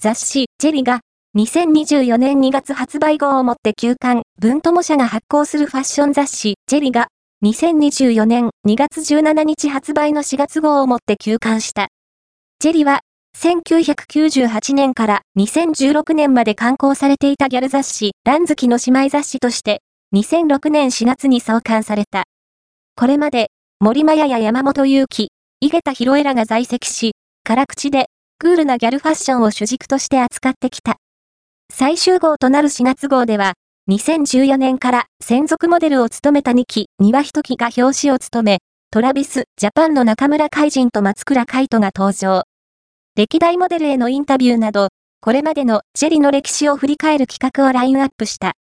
雑誌、ジェリが、2024年2月発売号をもって休刊、文友社が発行するファッション雑誌、ジェリが、2024年2月17日発売の4月号をもって休刊した。ジェリは、1998年から2016年まで刊行されていたギャル雑誌、ランズキの姉妹雑誌として、2006年4月に創刊された。これまで、森マヤや山本祐希、井桁弘恵らが在籍し、辛口で、クールなギャルファッションを主軸として扱ってきた。最終号となる4月号では、2014年から専属モデルを務めた2期、庭一木が表紙を務め、トラビス、ジャパンの中村海人と松倉海人が登場。歴代モデルへのインタビューなど、これまでのジェリの歴史を振り返る企画をラインアップした。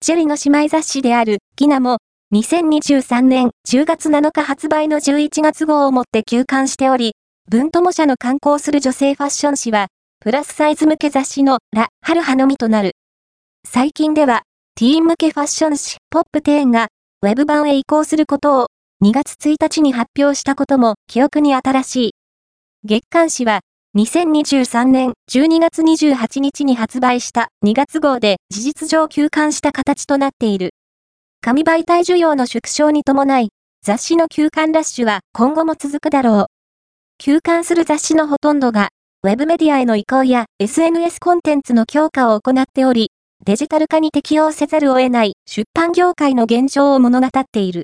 ジェリの姉妹雑誌である、ギナも、2023年10月7日発売の11月号をもって休刊しており、文友社の刊行する女性ファッション誌は、プラスサイズ向け雑誌のラ・ハルハのみとなる。最近では、ティーン向けファッション誌ポップ10が、ウェブ版へ移行することを、2月1日に発表したことも記憶に新しい。月刊誌は、2023年12月28日に発売した2月号で事実上休刊した形となっている。紙媒体需要の縮小に伴い、雑誌の休刊ラッシュは今後も続くだろう。休刊する雑誌のほとんどが、ウェブメディアへの移行や SNS コンテンツの強化を行っており、デジタル化に適応せざるを得ない出版業界の現状を物語っている。